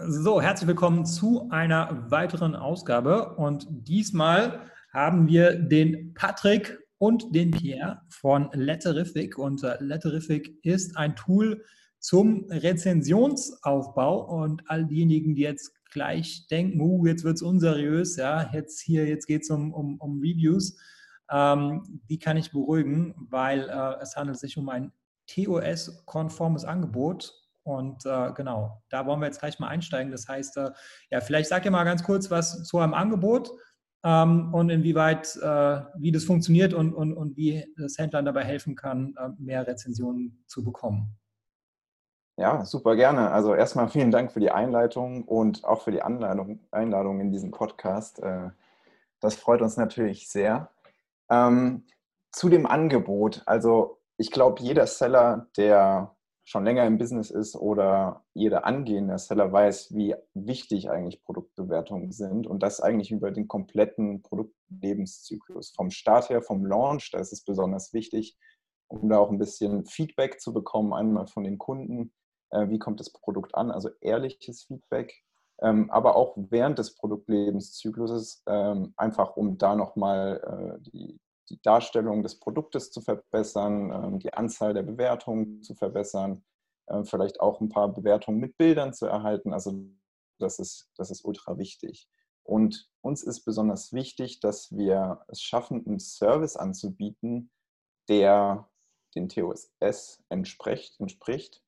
So, herzlich willkommen zu einer weiteren Ausgabe. Und diesmal haben wir den Patrick und den Pierre von Letterific. Und äh, Letterific ist ein Tool zum Rezensionsaufbau. Und all diejenigen, die jetzt gleich denken, uh, jetzt wird es unseriös, ja, jetzt hier, jetzt geht es um, um, um Reviews, ähm, die kann ich beruhigen, weil äh, es handelt sich um ein TOS-konformes Angebot und äh, genau, da wollen wir jetzt gleich mal einsteigen. Das heißt, äh, ja, vielleicht sagt ihr mal ganz kurz was zu eurem Angebot ähm, und inwieweit, äh, wie das funktioniert und, und, und wie das Händlern dabei helfen kann, äh, mehr Rezensionen zu bekommen. Ja, super gerne. Also erstmal vielen Dank für die Einleitung und auch für die Anleitung, Einladung in diesen Podcast. Äh, das freut uns natürlich sehr. Ähm, zu dem Angebot. Also ich glaube, jeder Seller, der schon länger im Business ist oder jeder angehende Seller weiß, wie wichtig eigentlich Produktbewertungen sind und das eigentlich über den kompletten Produktlebenszyklus. Vom Start her, vom Launch, da ist es besonders wichtig, um da auch ein bisschen Feedback zu bekommen, einmal von den Kunden, äh, wie kommt das Produkt an, also ehrliches Feedback, ähm, aber auch während des Produktlebenszykluses, ähm, einfach um da nochmal äh, die, die Darstellung des Produktes zu verbessern, ähm, die Anzahl der Bewertungen zu verbessern, äh, vielleicht auch ein paar Bewertungen mit Bildern zu erhalten. Also das ist, das ist ultra wichtig. Und uns ist besonders wichtig, dass wir es schaffen, einen Service anzubieten, der den TOSS entspricht. entspricht.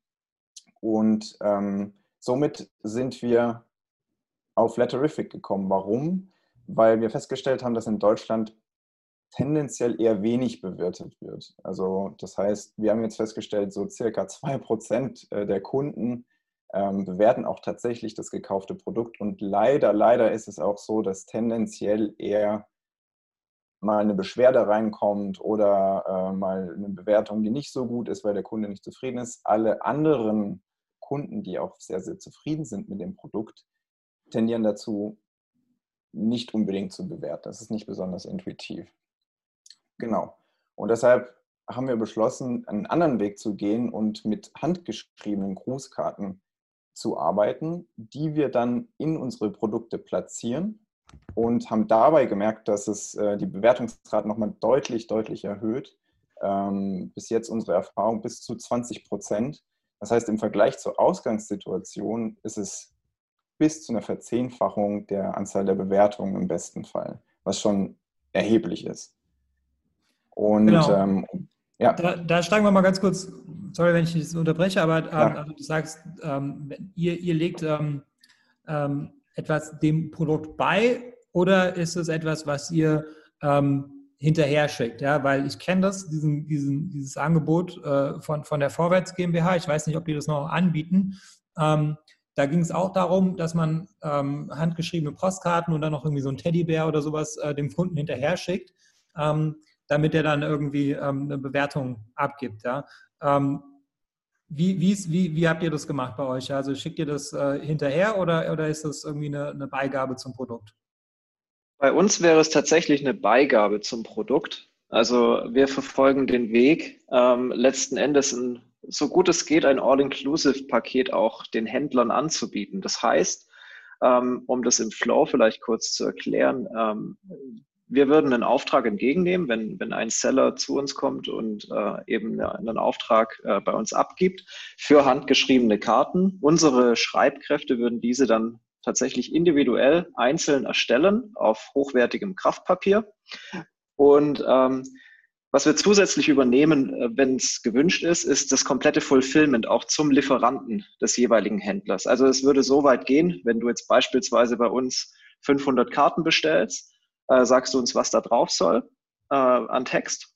Und ähm, somit sind wir auf Letterific gekommen. Warum? Weil wir festgestellt haben, dass in Deutschland tendenziell eher wenig bewertet wird. Also das heißt, wir haben jetzt festgestellt, so circa 2% äh, der Kunden ähm, bewerten auch tatsächlich das gekaufte Produkt. Und leider, leider ist es auch so, dass tendenziell eher mal eine Beschwerde reinkommt oder äh, mal eine Bewertung, die nicht so gut ist, weil der Kunde nicht zufrieden ist. Alle anderen Kunden, die auch sehr, sehr zufrieden sind mit dem Produkt, tendieren dazu, nicht unbedingt zu bewerten. Das ist nicht besonders intuitiv. Genau. Und deshalb haben wir beschlossen, einen anderen Weg zu gehen und mit handgeschriebenen Grußkarten zu arbeiten, die wir dann in unsere Produkte platzieren und haben dabei gemerkt, dass es äh, die Bewertungsrate nochmal deutlich, deutlich erhöht. Ähm, bis jetzt unsere Erfahrung bis zu 20 Prozent. Das heißt, im Vergleich zur Ausgangssituation ist es bis zu einer Verzehnfachung der Anzahl der Bewertungen im besten Fall, was schon erheblich ist. Und genau. ähm, ja. Da, da, steigen wir mal ganz kurz, sorry, wenn ich dich unterbreche, aber ähm, also du sagst, ähm, ihr, ihr legt ähm, ähm, etwas dem Produkt bei oder ist es etwas, was ihr ähm, hinterher schickt? Ja, weil ich kenne das, diesen, diesen, dieses Angebot äh, von, von der Vorwärts GmbH. Ich weiß nicht, ob die das noch anbieten. da ging es auch darum, dass man handgeschriebene Postkarten und dann noch irgendwie so ein Teddybär oder sowas äh, dem Kunden hinterher schickt. Ähm, damit er dann irgendwie ähm, eine Bewertung abgibt. Ja? Ähm, wie, wie, wie habt ihr das gemacht bei euch? Also schickt ihr das äh, hinterher oder, oder ist das irgendwie eine, eine Beigabe zum Produkt? Bei uns wäre es tatsächlich eine Beigabe zum Produkt. Also wir verfolgen den Weg, ähm, letzten Endes ein, so gut es geht, ein All-Inclusive-Paket auch den Händlern anzubieten. Das heißt, ähm, um das im Flow vielleicht kurz zu erklären, ähm, wir würden einen Auftrag entgegennehmen, wenn, wenn ein Seller zu uns kommt und äh, eben einen Auftrag äh, bei uns abgibt für handgeschriebene Karten. Unsere Schreibkräfte würden diese dann tatsächlich individuell einzeln erstellen auf hochwertigem Kraftpapier. Und ähm, was wir zusätzlich übernehmen, äh, wenn es gewünscht ist, ist das komplette Fulfillment auch zum Lieferanten des jeweiligen Händlers. Also es würde so weit gehen, wenn du jetzt beispielsweise bei uns 500 Karten bestellst, äh, sagst du uns, was da drauf soll äh, an Text.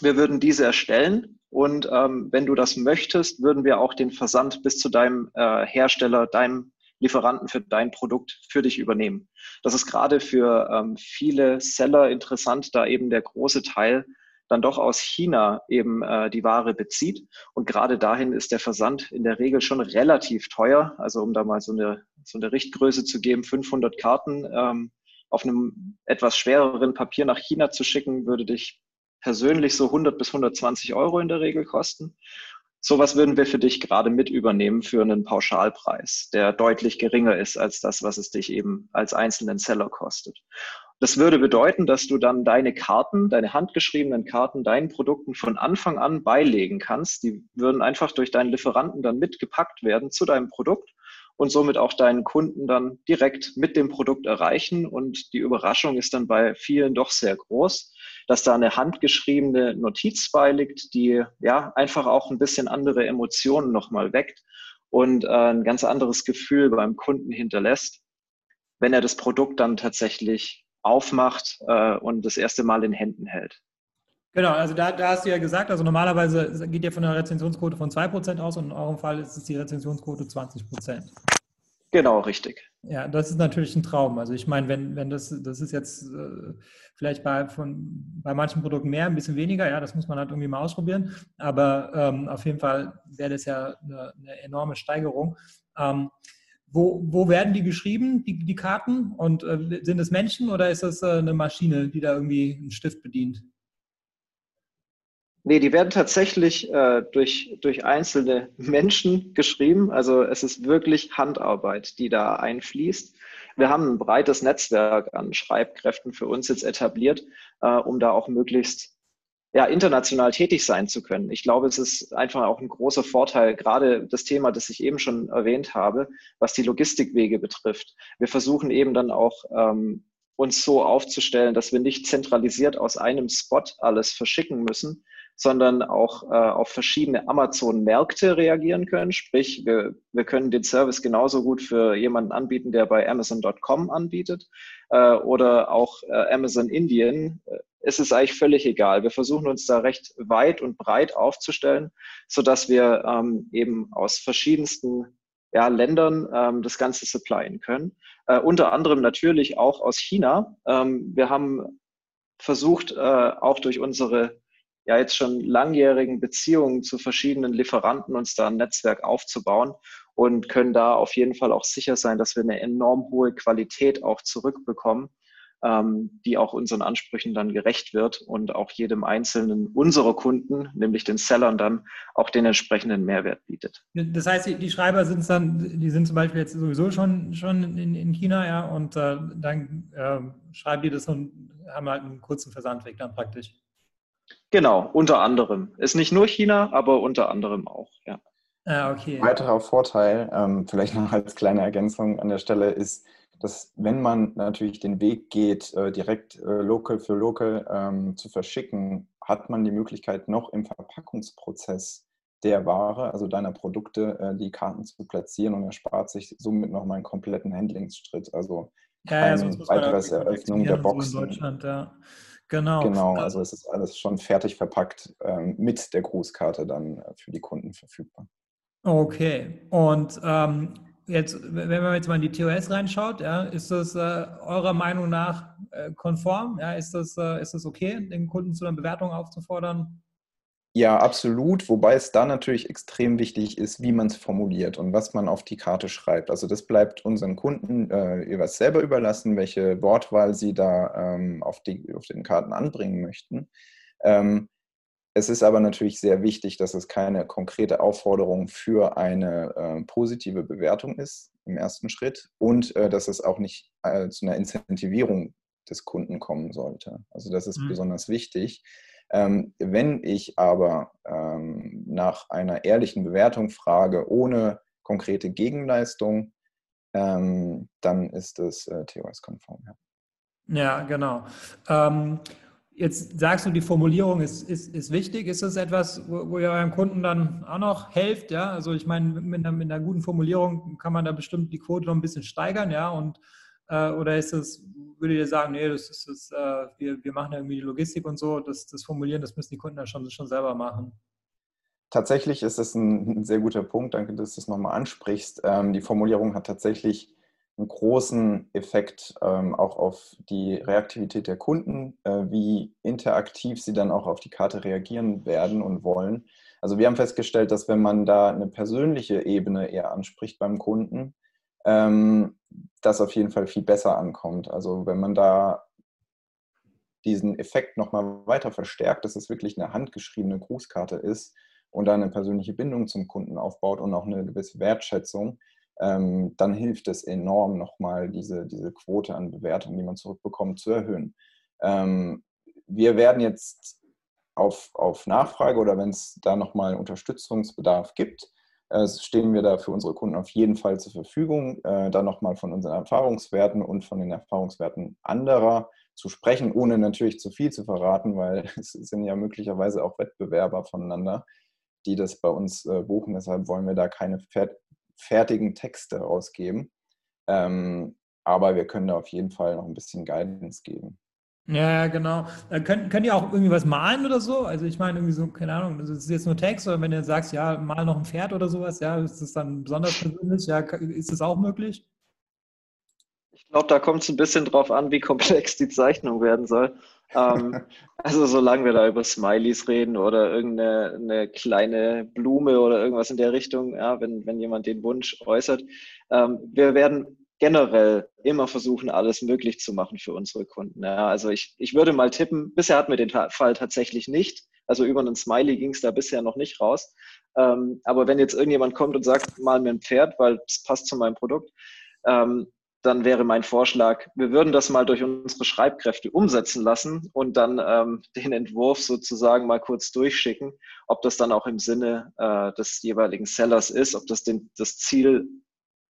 Wir würden diese erstellen und ähm, wenn du das möchtest, würden wir auch den Versand bis zu deinem äh, Hersteller, deinem Lieferanten für dein Produkt für dich übernehmen. Das ist gerade für ähm, viele Seller interessant, da eben der große Teil dann doch aus China eben äh, die Ware bezieht. Und gerade dahin ist der Versand in der Regel schon relativ teuer. Also um da mal so eine, so eine Richtgröße zu geben, 500 Karten ähm, auf einem etwas schwereren Papier nach China zu schicken, würde dich persönlich so 100 bis 120 Euro in der Regel kosten. Sowas würden wir für dich gerade mit übernehmen für einen Pauschalpreis, der deutlich geringer ist als das, was es dich eben als einzelnen Seller kostet. Das würde bedeuten, dass du dann deine Karten, deine handgeschriebenen Karten, deinen Produkten von Anfang an beilegen kannst. Die würden einfach durch deinen Lieferanten dann mitgepackt werden zu deinem Produkt und somit auch deinen Kunden dann direkt mit dem Produkt erreichen. Und die Überraschung ist dann bei vielen doch sehr groß, dass da eine handgeschriebene Notiz beiliegt, die ja einfach auch ein bisschen andere Emotionen nochmal weckt und äh, ein ganz anderes Gefühl beim Kunden hinterlässt, wenn er das Produkt dann tatsächlich aufmacht äh, und das erste Mal in Händen hält. Genau, also da, da, hast du ja gesagt, also normalerweise geht ihr von einer Rezensionsquote von 2% aus und in eurem Fall ist es die Rezensionsquote 20%. Genau, richtig. Ja, das ist natürlich ein Traum. Also ich meine, wenn, wenn das, das ist jetzt äh, vielleicht bei, von, bei manchen Produkten mehr, ein bisschen weniger, ja, das muss man halt irgendwie mal ausprobieren. Aber ähm, auf jeden Fall wäre das ja eine, eine enorme Steigerung. Ähm, wo, wo werden die geschrieben, die, die Karten? Und äh, sind es Menschen oder ist das äh, eine Maschine, die da irgendwie einen Stift bedient? Nee, die werden tatsächlich äh, durch, durch einzelne Menschen geschrieben. Also es ist wirklich Handarbeit, die da einfließt. Wir haben ein breites Netzwerk an Schreibkräften für uns jetzt etabliert, äh, um da auch möglichst ja, international tätig sein zu können. Ich glaube, es ist einfach auch ein großer Vorteil, gerade das Thema, das ich eben schon erwähnt habe, was die Logistikwege betrifft. Wir versuchen eben dann auch ähm, uns so aufzustellen, dass wir nicht zentralisiert aus einem Spot alles verschicken müssen, sondern auch äh, auf verschiedene Amazon-Märkte reagieren können. Sprich, wir, wir können den Service genauso gut für jemanden anbieten, der bei Amazon.com anbietet äh, oder auch äh, Amazon Indien. Es ist eigentlich völlig egal. Wir versuchen uns da recht weit und breit aufzustellen, so dass wir ähm, eben aus verschiedensten ja, Ländern ähm, das Ganze supplyen können. Äh, unter anderem natürlich auch aus China. Ähm, wir haben versucht, äh, auch durch unsere ja jetzt schon langjährigen Beziehungen zu verschiedenen Lieferanten uns da ein Netzwerk aufzubauen und können da auf jeden Fall auch sicher sein, dass wir eine enorm hohe Qualität auch zurückbekommen, ähm, die auch unseren Ansprüchen dann gerecht wird und auch jedem einzelnen unserer Kunden, nämlich den Sellern dann, auch den entsprechenden Mehrwert bietet. Das heißt, die Schreiber sind dann, die sind zum Beispiel jetzt sowieso schon, schon in, in China, ja, und äh, dann äh, schreiben die das und haben halt einen kurzen Versandweg dann praktisch. Genau, unter anderem. Ist nicht nur China, aber unter anderem auch, ja. Ah, okay. Ein weiterer Vorteil, ähm, vielleicht noch als kleine Ergänzung an der Stelle, ist, dass wenn man natürlich den Weg geht, äh, direkt äh, local für local ähm, zu verschicken, hat man die Möglichkeit, noch im Verpackungsprozess der Ware, also deiner Produkte, äh, die Karten zu platzieren und erspart sich somit nochmal einen kompletten Handlingsschritt. Also ja, ja, weiteres Eröffnung der Boxen. So in Deutschland, ja. Genau. Genau, also es ist alles schon fertig verpackt ähm, mit der Grußkarte dann äh, für die Kunden verfügbar. Okay, und ähm, jetzt, wenn man jetzt mal in die TOS reinschaut, ja, ist das äh, eurer Meinung nach äh, konform? Ja, ist das, äh, ist das okay, den Kunden zu einer Bewertung aufzufordern? Ja, absolut. Wobei es da natürlich extrem wichtig ist, wie man es formuliert und was man auf die Karte schreibt. Also das bleibt unseren Kunden äh, selber überlassen, welche Wortwahl sie da ähm, auf, die, auf den Karten anbringen möchten. Ähm, es ist aber natürlich sehr wichtig, dass es keine konkrete Aufforderung für eine äh, positive Bewertung ist im ersten Schritt und äh, dass es auch nicht äh, zu einer Incentivierung des Kunden kommen sollte. Also das ist mhm. besonders wichtig. Ähm, wenn ich aber ähm, nach einer ehrlichen Bewertung frage, ohne konkrete Gegenleistung, ähm, dann ist es äh, TOS-konform. Ja. ja. genau. Ähm, jetzt sagst du, die Formulierung ist, ist, ist wichtig. Ist das etwas, wo, wo ihr eurem Kunden dann auch noch helft? Ja, also ich meine, mit einer, mit einer guten Formulierung kann man da bestimmt die Quote noch ein bisschen steigern, ja, und äh, oder ist das, würdet ihr sagen, nee, das ist das, äh, wir, wir machen irgendwie die Logistik und so, das, das Formulieren, das müssen die Kunden dann schon, schon selber machen? Tatsächlich ist das ein, sehr guter Punkt. Danke, dass du das nochmal ansprichst. Ähm, die Formulierung hat tatsächlich einen großen Effekt ähm, auch auf die Reaktivität der Kunden, äh, wie interaktiv sie dann auch auf die Karte reagieren werden und wollen. Also wir haben festgestellt, dass wenn man da eine persönliche Ebene eher anspricht beim Kunden, ähm, das auf jeden Fall viel besser ankommt. Also wenn man da diesen Effekt nochmal weiter verstärkt, dass es wirklich eine handgeschriebene Grußkarte ist und da eine persönliche Bindung zum Kunden aufbaut und auch eine gewisse Wertschätzung, ähm, dann hilft es enorm, nochmal diese, diese Quote an Bewertungen, die man zurückbekommt, zu erhöhen. Ähm, wir werden jetzt auf, auf Nachfrage oder wenn es da nochmal Unterstützungsbedarf gibt, stehen wir da für unsere Kunden auf jeden Fall zur Verfügung, äh, da nochmal von unseren Erfahrungswerten und von den Erfahrungswerten anderer zu sprechen, ohne natürlich zu viel zu verraten, weil es sind ja möglicherweise auch Wettbewerber voneinander, die das bei uns äh, buchen. Deshalb wollen wir da keine fertigen Texte rausgeben. Ähm, aber wir können da auf jeden Fall noch ein bisschen Guidance geben. Ja, genau. Äh, könnt, könnt ihr auch irgendwie was malen oder so? Also ich meine, irgendwie so, keine Ahnung, das ist jetzt nur Text, oder wenn du sagst, ja, mal noch ein Pferd oder sowas, ja, ist das dann besonders persönlich? Ja, ist das auch möglich? Ich glaube, da kommt es ein bisschen drauf an, wie komplex die Zeichnung werden soll. ähm, also solange wir da über Smileys reden oder irgendeine kleine Blume oder irgendwas in der Richtung, ja, wenn, wenn jemand den Wunsch äußert. Ähm, wir werden generell immer versuchen, alles möglich zu machen für unsere Kunden. Ja, also ich, ich würde mal tippen, bisher hatten wir den Fall tatsächlich nicht. Also über einen Smiley ging es da bisher noch nicht raus. Ähm, aber wenn jetzt irgendjemand kommt und sagt, mal mir ein Pferd, weil es passt zu meinem Produkt, ähm, dann wäre mein Vorschlag, wir würden das mal durch unsere Schreibkräfte umsetzen lassen und dann ähm, den Entwurf sozusagen mal kurz durchschicken, ob das dann auch im Sinne äh, des jeweiligen Sellers ist, ob das den, das Ziel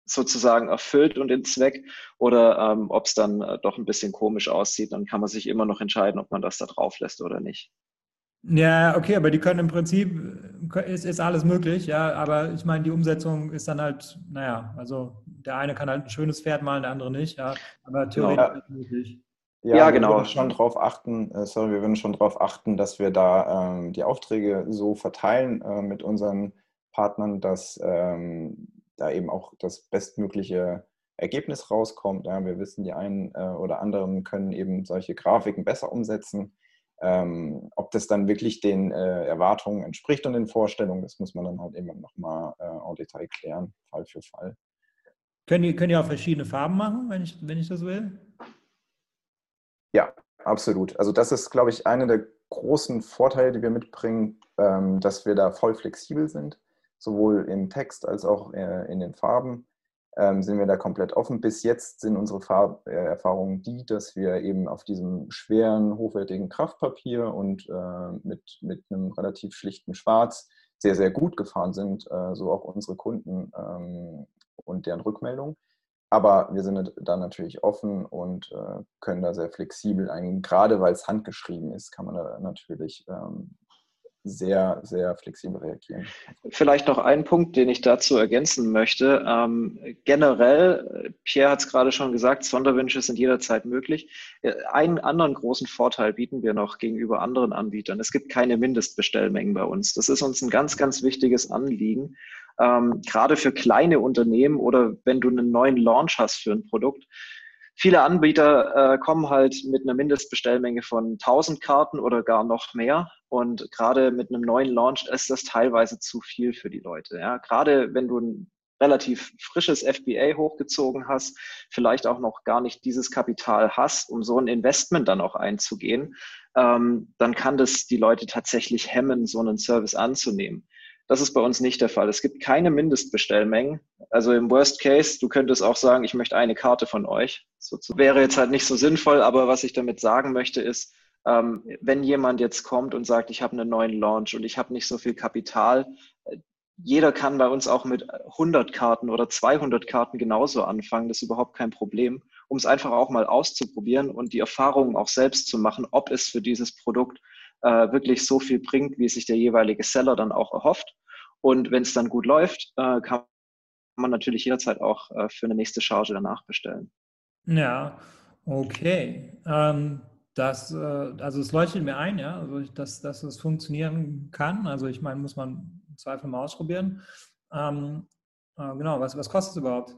sozusagen erfüllt und den Zweck oder ähm, ob es dann äh, doch ein bisschen komisch aussieht, dann kann man sich immer noch entscheiden, ob man das da drauf lässt oder nicht. Ja, okay, aber die können im Prinzip, äh, ist, ist alles möglich, ja, aber ich meine, die Umsetzung ist dann halt, naja, also der eine kann halt ein schönes Pferd malen, der andere nicht, ja, aber genau. theoretisch genau. möglich. Ja, ja, genau. Wir würden schon darauf achten, äh, sorry, wir würden schon darauf achten, dass wir da ähm, die Aufträge so verteilen äh, mit unseren Partnern, dass ähm, da eben auch das bestmögliche Ergebnis rauskommt. Ja, wir wissen, die einen äh, oder anderen können eben solche Grafiken besser umsetzen. Ähm, ob das dann wirklich den äh, Erwartungen entspricht und den Vorstellungen, das muss man dann halt eben nochmal äh, en Detail klären, Fall für Fall. Können die, können die auch verschiedene Farben machen, wenn ich, wenn ich das will? Ja, absolut. Also das ist, glaube ich, einer der großen Vorteile, die wir mitbringen, ähm, dass wir da voll flexibel sind sowohl im Text als auch äh, in den Farben ähm, sind wir da komplett offen. Bis jetzt sind unsere Farb äh, Erfahrungen die, dass wir eben auf diesem schweren, hochwertigen Kraftpapier und äh, mit, mit einem relativ schlichten Schwarz sehr, sehr gut gefahren sind, so auch unsere Kunden ähm, und deren Rückmeldung. Aber wir sind da natürlich offen und können da sehr flexibel eingehen. Gerade weil es handgeschrieben ist, kann man da natürlich ähm, sehr, sehr flexibel reagieren. Vielleicht noch ein Punkt, den ich dazu ergänzen möchte. Ähm, generell, Pierre hat es gerade schon gesagt, Sonderwünsche sind jederzeit möglich. Äh, einen anderen großen Vorteil bieten wir noch gegenüber anderen Anbietern. Es gibt keine Mindestbestellmengen bei uns. Das ist uns ein ganz, ganz wichtiges Anliegen. Ähm, gerade für kleine Unternehmen oder wenn du einen neuen Launch hast für ein Produkt, Viele Anbieter äh, kommen halt mit einer Mindestbestellmenge von 1000 Karten oder gar noch mehr. Und gerade mit einem neuen Launch ist das teilweise zu viel für die Leute. Ja? Gerade wenn du ein relativ frisches FBA hochgezogen hast, vielleicht auch noch gar nicht dieses Kapital hast, um so ein Investment dann auch einzugehen, ähm, dann kann das die Leute tatsächlich hemmen, so einen Service anzunehmen. Das ist bei uns nicht der Fall. Es gibt keine Mindestbestellmengen. Also im Worst Case, du könntest auch sagen, ich möchte eine Karte von euch. So wäre jetzt halt nicht so sinnvoll, aber was ich damit sagen möchte ist, ähm, wenn jemand jetzt kommt und sagt, ich habe einen neuen Launch und ich habe nicht so viel Kapital, äh, jeder kann bei uns auch mit 100 Karten oder 200 Karten genauso anfangen. Das ist überhaupt kein Problem, um es einfach auch mal auszuprobieren und die Erfahrungen auch selbst zu machen, ob es für dieses Produkt äh, wirklich so viel bringt, wie sich der jeweilige Seller dann auch erhofft. Und wenn es dann gut läuft, äh, kann man natürlich jederzeit auch äh, für eine nächste Charge danach bestellen. Ja, okay. Ähm, das, äh, also es leuchtet mir ein, ja, also dass, dass es funktionieren kann. Also ich meine, muss man im Zweifel mal ausprobieren. Ähm, äh, genau, was, was kostet es überhaupt?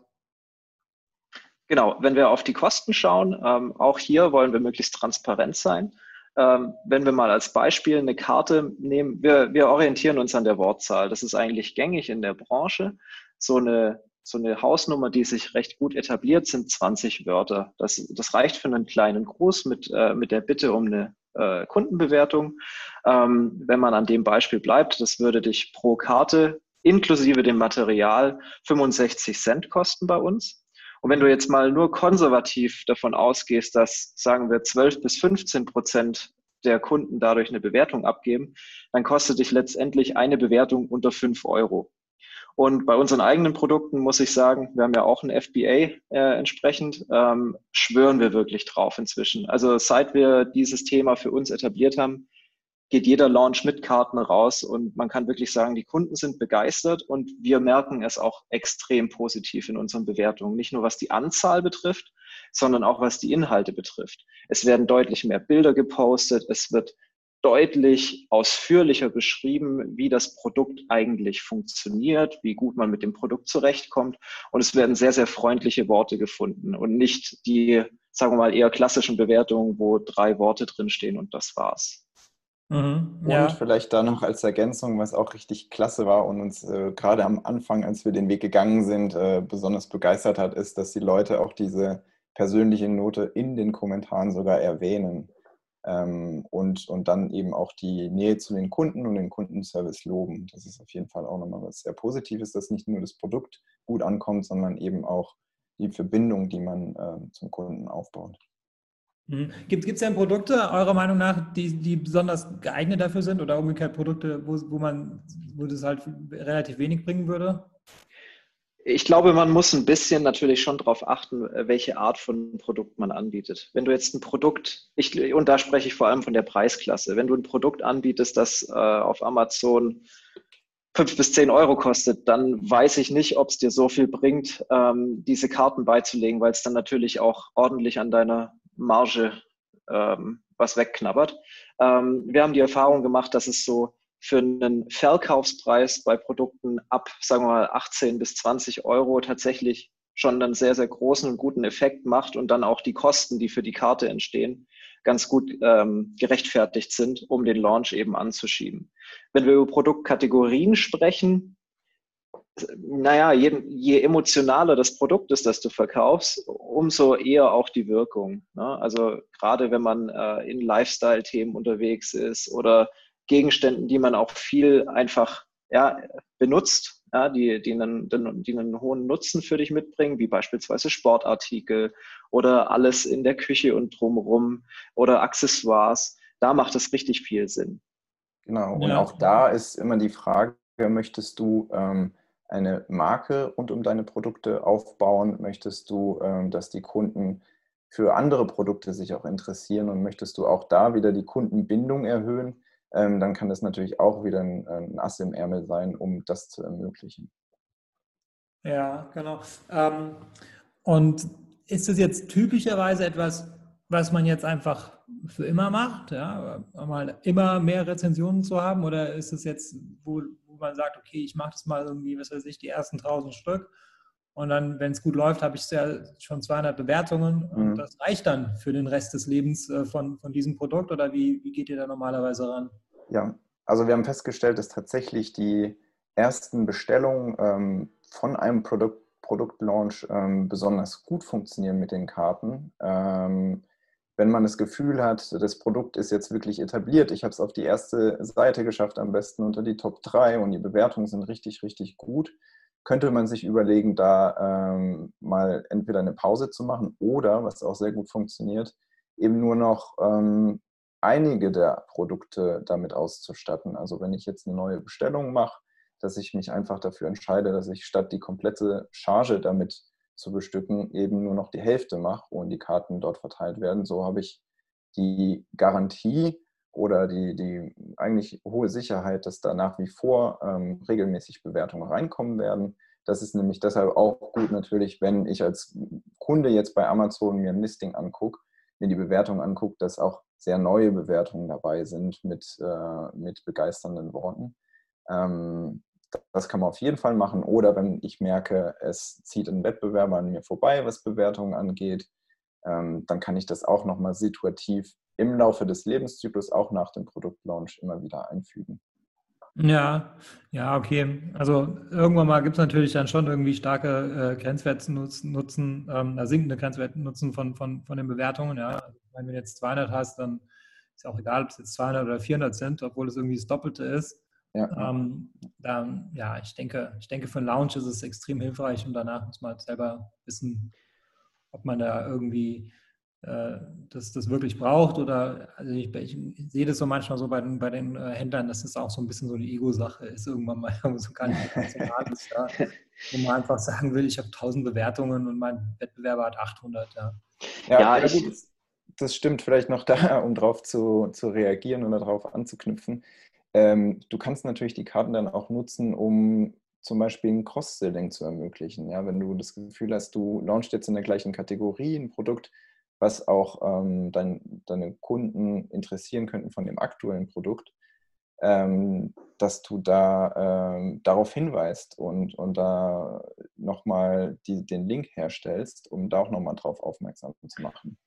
Genau, wenn wir auf die Kosten schauen, ähm, auch hier wollen wir möglichst transparent sein. Ähm, wenn wir mal als Beispiel eine Karte nehmen, wir, wir orientieren uns an der Wortzahl. Das ist eigentlich gängig in der Branche. So eine, so eine Hausnummer, die sich recht gut etabliert, sind 20 Wörter. Das, das reicht für einen kleinen Gruß mit, äh, mit der Bitte um eine äh, Kundenbewertung. Ähm, wenn man an dem Beispiel bleibt, das würde dich pro Karte inklusive dem Material 65 Cent kosten bei uns. Und wenn du jetzt mal nur konservativ davon ausgehst, dass, sagen wir, 12 bis 15 Prozent der Kunden dadurch eine Bewertung abgeben, dann kostet dich letztendlich eine Bewertung unter 5 Euro. Und bei unseren eigenen Produkten muss ich sagen, wir haben ja auch ein FBA äh, entsprechend, ähm, schwören wir wirklich drauf inzwischen. Also seit wir dieses Thema für uns etabliert haben, geht jeder Launch mit Karten raus und man kann wirklich sagen, die Kunden sind begeistert und wir merken es auch extrem positiv in unseren Bewertungen. Nicht nur was die Anzahl betrifft, sondern auch was die Inhalte betrifft. Es werden deutlich mehr Bilder gepostet, es wird deutlich ausführlicher beschrieben, wie das Produkt eigentlich funktioniert, wie gut man mit dem Produkt zurechtkommt. Und es werden sehr, sehr freundliche Worte gefunden und nicht die, sagen wir mal, eher klassischen Bewertungen, wo drei Worte drinstehen und das war's. Mhm, ja. Und vielleicht da noch als Ergänzung, was auch richtig klasse war und uns äh, gerade am Anfang, als wir den Weg gegangen sind, äh, besonders begeistert hat, ist, dass die Leute auch diese persönliche Note in den Kommentaren sogar erwähnen und, und dann eben auch die Nähe zu den Kunden und den Kundenservice loben. Das ist auf jeden Fall auch nochmal was sehr Positives, dass nicht nur das Produkt gut ankommt, sondern eben auch die Verbindung, die man äh, zum Kunden aufbaut. Mhm. Gibt es denn Produkte, eurer Meinung nach, die, die besonders geeignet dafür sind oder umgekehrt Produkte, wo, wo man, wo das halt relativ wenig bringen würde? Ich glaube, man muss ein bisschen natürlich schon darauf achten, welche Art von Produkt man anbietet. Wenn du jetzt ein Produkt, ich, und da spreche ich vor allem von der Preisklasse, wenn du ein Produkt anbietest, das äh, auf Amazon fünf bis zehn Euro kostet, dann weiß ich nicht, ob es dir so viel bringt, ähm, diese Karten beizulegen, weil es dann natürlich auch ordentlich an deiner Marge ähm, was wegknabbert. Ähm, wir haben die Erfahrung gemacht, dass es so für einen Verkaufspreis bei Produkten ab, sagen wir mal, 18 bis 20 Euro tatsächlich schon einen sehr, sehr großen und guten Effekt macht und dann auch die Kosten, die für die Karte entstehen, ganz gut ähm, gerechtfertigt sind, um den Launch eben anzuschieben. Wenn wir über Produktkategorien sprechen, naja, je, je emotionaler das Produkt ist, das du verkaufst, umso eher auch die Wirkung. Ne? Also gerade wenn man äh, in Lifestyle-Themen unterwegs ist oder Gegenständen, die man auch viel einfach ja, benutzt, ja, die, die, einen, die einen hohen Nutzen für dich mitbringen, wie beispielsweise Sportartikel oder alles in der Küche und drumherum oder Accessoires, da macht es richtig viel Sinn. Genau, und ja. auch da ist immer die Frage, möchtest du ähm, eine Marke rund um deine Produkte aufbauen? Möchtest du, ähm, dass die Kunden für andere Produkte sich auch interessieren und möchtest du auch da wieder die Kundenbindung erhöhen? Ähm, dann kann das natürlich auch wieder ein, Ass im Ärmel sein, um das zu ermöglichen. Ja, genau. Ähm, und ist es jetzt typischerweise etwas, was man jetzt einfach für immer macht, ja, mal immer mehr Rezensionen zu haben, oder ist es jetzt, wo, wo man sagt, okay, ich mache das mal irgendwie, was weiß ich, die ersten 1000 Stück und dann, wenn es gut läuft, habe ich ja schon 200 Bewertungen und mhm. das reicht dann für den Rest des Lebens äh, von, von diesem Produkt oder wie, wie geht ihr da normalerweise ran? Ja, also wir haben festgestellt, dass tatsächlich die ersten Bestellungen ähm, von einem Produkt, Produktlaunch ähm, besonders gut funktionieren mit den Karten. Ähm, wenn man das Gefühl hat, das Produkt ist jetzt wirklich etabliert, ich habe es auf die erste Seite geschafft, am besten unter die Top 3 und die Bewertungen sind richtig, richtig gut, könnte man sich überlegen, da ähm, mal entweder eine Pause zu machen oder, was auch sehr gut funktioniert, eben nur noch ähm, einige der Produkte damit auszustatten. Also wenn ich jetzt eine neue Bestellung mache, dass ich mich einfach dafür entscheide, dass ich statt die komplette Charge damit zu bestücken, eben nur noch die Hälfte mache und die Karten dort verteilt werden. So habe ich die Garantie oder die, die eigentlich hohe Sicherheit, dass da nach wie vor ähm, regelmäßig Bewertungen reinkommen werden. Das ist nämlich deshalb auch gut natürlich, wenn ich als Kunde jetzt bei Amazon mir ein Listing angucke, mir die Bewertung angucke, dass auch sehr neue Bewertungen dabei sind mit, äh, mit begeisternden Worten. Ähm, das kann man auf jeden Fall machen. Oder wenn ich merke, es zieht ein Wettbewerber an mir vorbei, was Bewertungen angeht, ähm, dann kann ich das auch nochmal situativ im Laufe des Lebenszyklus, auch nach dem Produktlaunch, immer wieder einfügen. Ja, ja, okay. Also irgendwann mal gibt es natürlich dann schon irgendwie starke äh, Grenzwertnutzen, ähm, sinkende Grenzwertnutzen von, von, von den Bewertungen. Ja. Also, wenn du jetzt 200 hast, dann ist ja auch egal, ob es jetzt 200 oder 400 sind, obwohl es irgendwie das Doppelte ist. Ja. Ähm, dann, ja, ich denke, ich denke, für einen Lounge ist es extrem hilfreich und danach muss man halt selber wissen, ob man da irgendwie äh, das, das wirklich braucht oder also ich, ich, sehe das so manchmal so bei den, bei den äh, Händlern, dass es auch so ein bisschen so eine Ego-Sache ist, irgendwann mal so gar nicht ist, ja, wo man einfach sagen will, ich habe 1000 Bewertungen und mein Wettbewerber hat 800. Ja, ja, ja ich, das stimmt vielleicht noch da, um darauf zu, zu reagieren oder darauf anzuknüpfen. Ähm, du kannst natürlich die Karten dann auch nutzen, um zum Beispiel ein Cross-Selling zu ermöglichen. Ja, wenn du das Gefühl hast, du launchst jetzt in der gleichen Kategorie ein Produkt, was auch ähm, dein, deine Kunden interessieren könnten von dem aktuellen Produkt, ähm, dass du da ähm, darauf hinweist und, und da nochmal den Link herstellst, um da auch nochmal drauf aufmerksam zu machen.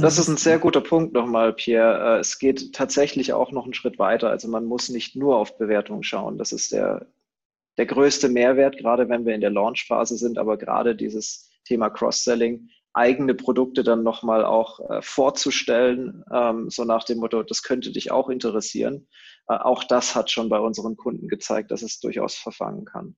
Das ist ein sehr guter Punkt nochmal, Pierre. Äh, es geht tatsächlich auch noch einen Schritt weiter. Also man muss nicht nur auf Bewertungen schauen. Das ist der, der größte Mehrwert, gerade wenn wir in der Launchphase sind. Aber gerade dieses Thema Cross-Selling, eigene Produkte dann nochmal auch äh, vorzustellen, ähm, so nach dem Motto, das könnte dich auch interessieren. Äh, auch das hat schon bei unseren Kunden gezeigt, dass es durchaus verfangen kann.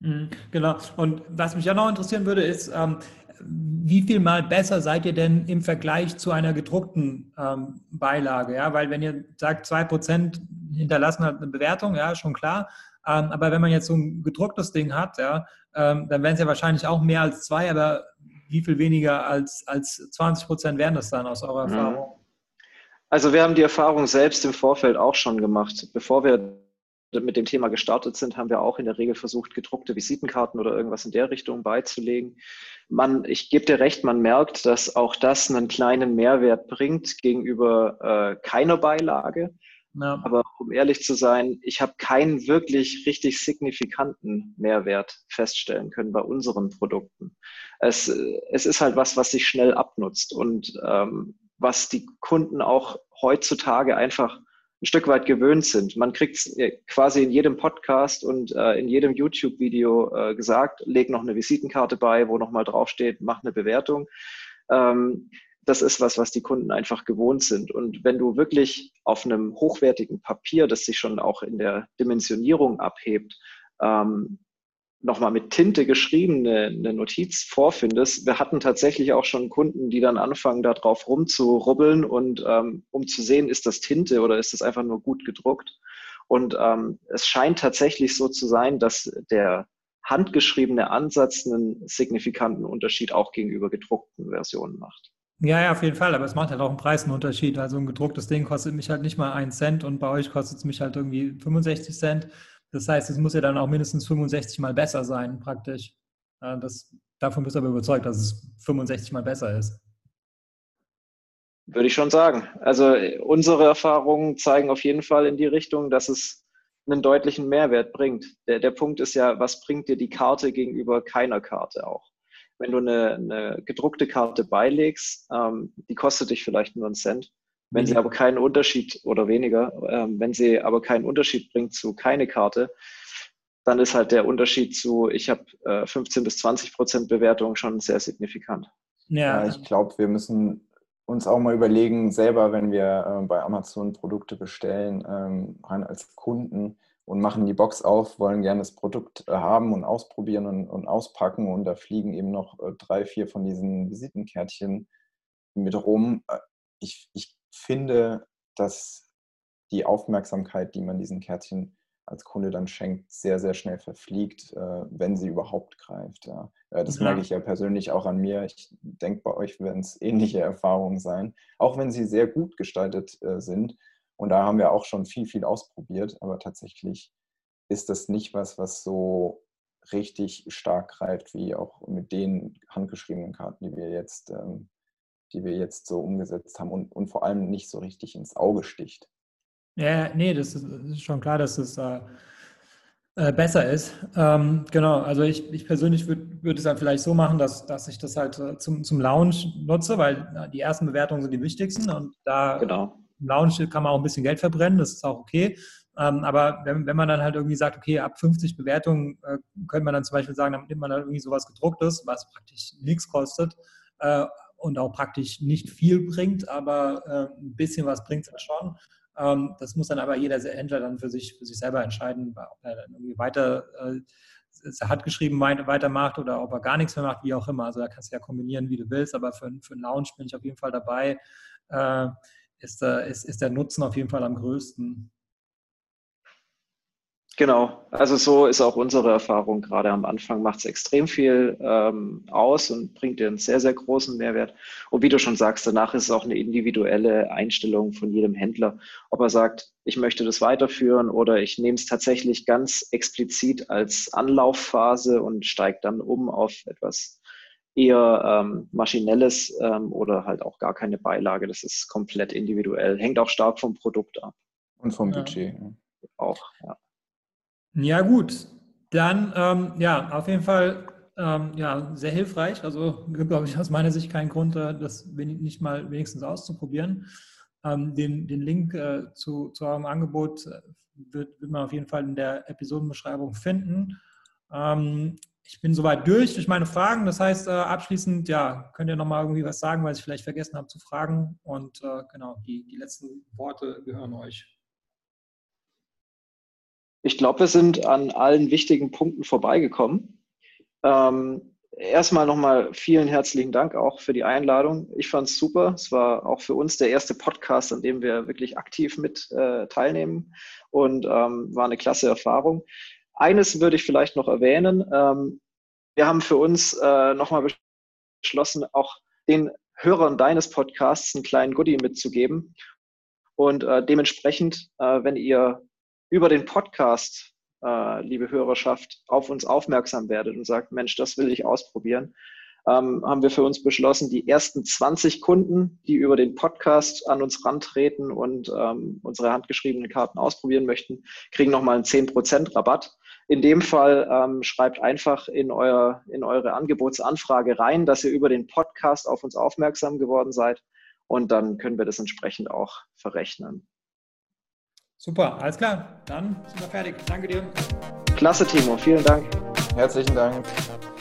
Mhm, genau. Und was mich ja noch interessieren würde, ist, ähm, wie viel mal besser seid ihr denn im Vergleich zu einer gedruckten ähm, Beilage? Ja, weil wenn ihr sagt, zwei Prozent hinterlassen hat eine Bewertung, ja, schon klar. Ähm, aber wenn man jetzt so ein gedrucktes Ding hat, ja, ähm, dann wären es ja wahrscheinlich auch mehr als zwei, aber wie viel weniger als, als 20 Prozent wären das dann aus eurer mhm. Erfahrung? Also wir haben die Erfahrung selbst im Vorfeld auch schon gemacht. Bevor wir mit dem Thema gestartet sind, haben wir auch in der Regel versucht, gedruckte Visitenkarten oder irgendwas in der Richtung beizulegen. Man, ich gebe dir recht, man merkt, dass auch das einen kleinen Mehrwert bringt gegenüber äh, keiner Beilage. Ja. Aber um ehrlich zu sein, ich habe keinen wirklich richtig signifikanten Mehrwert feststellen können bei unseren Produkten. Es, es ist halt was, was sich schnell abnutzt und ähm, was die Kunden auch heutzutage einfach ein Stück weit gewöhnt sind. Man kriegt es äh, quasi in jedem Podcast und äh, in jedem YouTube-Video äh, gesagt, leg noch eine Visitenkarte bei, wo nochmal draufsteht, mach eine Bewertung. Ähm, das ist was, was die Kunden einfach gewohnt sind. Und wenn du wirklich auf einem hochwertigen Papier, das sich schon auch in der Dimensionierung abhebt, ähm, nochmal mit Tinte geschriebene eine Notiz vorfindest. Wir hatten tatsächlich auch schon Kunden, die dann anfangen, da drauf rumzurubbeln und ähm, um zu sehen, ist das Tinte oder ist das einfach nur gut gedruckt. Und ähm, es scheint tatsächlich so zu sein, dass der handgeschriebene Ansatz einen signifikanten Unterschied auch gegenüber gedruckten Versionen macht. Ja, ja, auf jeden Fall, aber es macht halt auch einen Preisunterschied. Also ein gedrucktes Ding kostet mich halt nicht mal einen Cent und bei euch kostet es mich halt irgendwie 65 Cent. Das heißt, es muss ja dann auch mindestens 65 mal besser sein, praktisch. Das, davon bist du aber überzeugt, dass es 65 mal besser ist. Würde ich schon sagen. Also unsere Erfahrungen zeigen auf jeden Fall in die Richtung, dass es einen deutlichen Mehrwert bringt. Der, der Punkt ist ja, was bringt dir die Karte gegenüber keiner Karte auch? Wenn du eine, eine gedruckte Karte beilegst, ähm, die kostet dich vielleicht nur einen Cent. Wenn sie aber keinen Unterschied oder weniger, ähm, wenn sie aber keinen Unterschied bringt zu keine Karte, dann ist halt der Unterschied zu, ich habe äh, 15 bis 20 Prozent Bewertung schon sehr signifikant. Ja, ja ich glaube, wir müssen uns auch mal überlegen, selber, wenn wir äh, bei Amazon Produkte bestellen, ähm, rein als Kunden und machen die Box auf, wollen gerne das Produkt äh, haben und ausprobieren und, und, auspacken und da fliegen eben noch äh, drei, vier von diesen Visitenkärtchen mit rum. Äh, ich, ich finde, dass die Aufmerksamkeit, die man diesen Kärtchen als Kunde dann schenkt, sehr, sehr schnell verfliegt, wenn sie überhaupt greift. Ja. Das ja. merke ich ja persönlich auch an mir. Ich denke, bei euch werden es ähnliche Erfahrungen sein, auch wenn sie sehr gut gestaltet sind. Und da haben wir auch schon viel, viel ausprobiert, aber tatsächlich ist das nicht was, was so richtig stark greift, wie auch mit den handgeschriebenen Karten, die wir jetzt ähm, die wir jetzt so umgesetzt haben und, und vor allem nicht so richtig ins Auge sticht. Ja, nee, das ist, schon klar, dass es äh, äh, besser ist. Ähm, genau, also ich, ich persönlich würde würd es halt vielleicht so machen, dass, dass ich das halt äh, zum, zum Lounge nutze, weil die ersten Bewertungen sind die wichtigsten und da genau. Im Lounge kann man auch ein bisschen Geld verbrennen, das ist auch okay. Ähm, aber wenn, wenn man dann halt irgendwie sagt, okay, ab 50 Bewertungen äh, könnte man dann zum Beispiel sagen, dann nimmt man dann irgendwie sowas gedrucktes, was praktisch nichts kostet, äh, und auch praktisch nicht viel bringt, aber äh, ein bisschen was bringt es schon. Ähm, das muss dann aber jeder Händler dann für sich, für sich selber entscheiden, ob er dann irgendwie weiter äh, hat geschrieben weitermacht oder ob er gar nichts mehr macht, wie auch immer. Also da kannst du ja kombinieren, wie du willst, aber für, für einen Lounge bin ich auf jeden Fall dabei. Äh, ist, äh, ist, ist der Nutzen auf jeden Fall am größten. Genau, also so ist auch unsere Erfahrung. Gerade am Anfang macht es extrem viel ähm, aus und bringt dir einen sehr, sehr großen Mehrwert. Und wie du schon sagst, danach ist es auch eine individuelle Einstellung von jedem Händler, ob er sagt, ich möchte das weiterführen oder ich nehme es tatsächlich ganz explizit als Anlaufphase und steige dann um auf etwas eher ähm, maschinelles ähm, oder halt auch gar keine Beilage. Das ist komplett individuell, hängt auch stark vom Produkt ab. Und vom Budget. Ja. Auch, ja. Ja, gut. Dann, ähm, ja, auf jeden Fall ähm, ja, sehr hilfreich. Also, glaube ich, aus meiner Sicht keinen Grund, äh, das nicht mal wenigstens auszuprobieren. Ähm, den, den Link äh, zu, zu eurem Angebot äh, wird, wird man auf jeden Fall in der Episodenbeschreibung finden. Ähm, ich bin soweit durch durch meine Fragen. Das heißt, äh, abschließend, ja, könnt ihr nochmal irgendwie was sagen, was ich vielleicht vergessen habe zu fragen. Und äh, genau, die, die letzten Worte gehören euch. Ich glaube, wir sind an allen wichtigen Punkten vorbeigekommen. Ähm, erstmal nochmal vielen herzlichen Dank auch für die Einladung. Ich fand es super. Es war auch für uns der erste Podcast, an dem wir wirklich aktiv mit äh, teilnehmen und ähm, war eine klasse Erfahrung. Eines würde ich vielleicht noch erwähnen. Ähm, wir haben für uns äh, nochmal beschlossen, auch den Hörern deines Podcasts einen kleinen Goodie mitzugeben. Und äh, dementsprechend, äh, wenn ihr über den Podcast, äh, liebe Hörerschaft, auf uns aufmerksam werdet und sagt, Mensch, das will ich ausprobieren, ähm, haben wir für uns beschlossen, die ersten 20 Kunden, die über den Podcast an uns rantreten und ähm, unsere handgeschriebenen Karten ausprobieren möchten, kriegen nochmal einen 10% Rabatt. In dem Fall ähm, schreibt einfach in, euer, in eure Angebotsanfrage rein, dass ihr über den Podcast auf uns aufmerksam geworden seid und dann können wir das entsprechend auch verrechnen. Super, alles klar. Dann sind wir fertig. Danke dir. Klasse, Timo. Vielen Dank. Herzlichen Dank.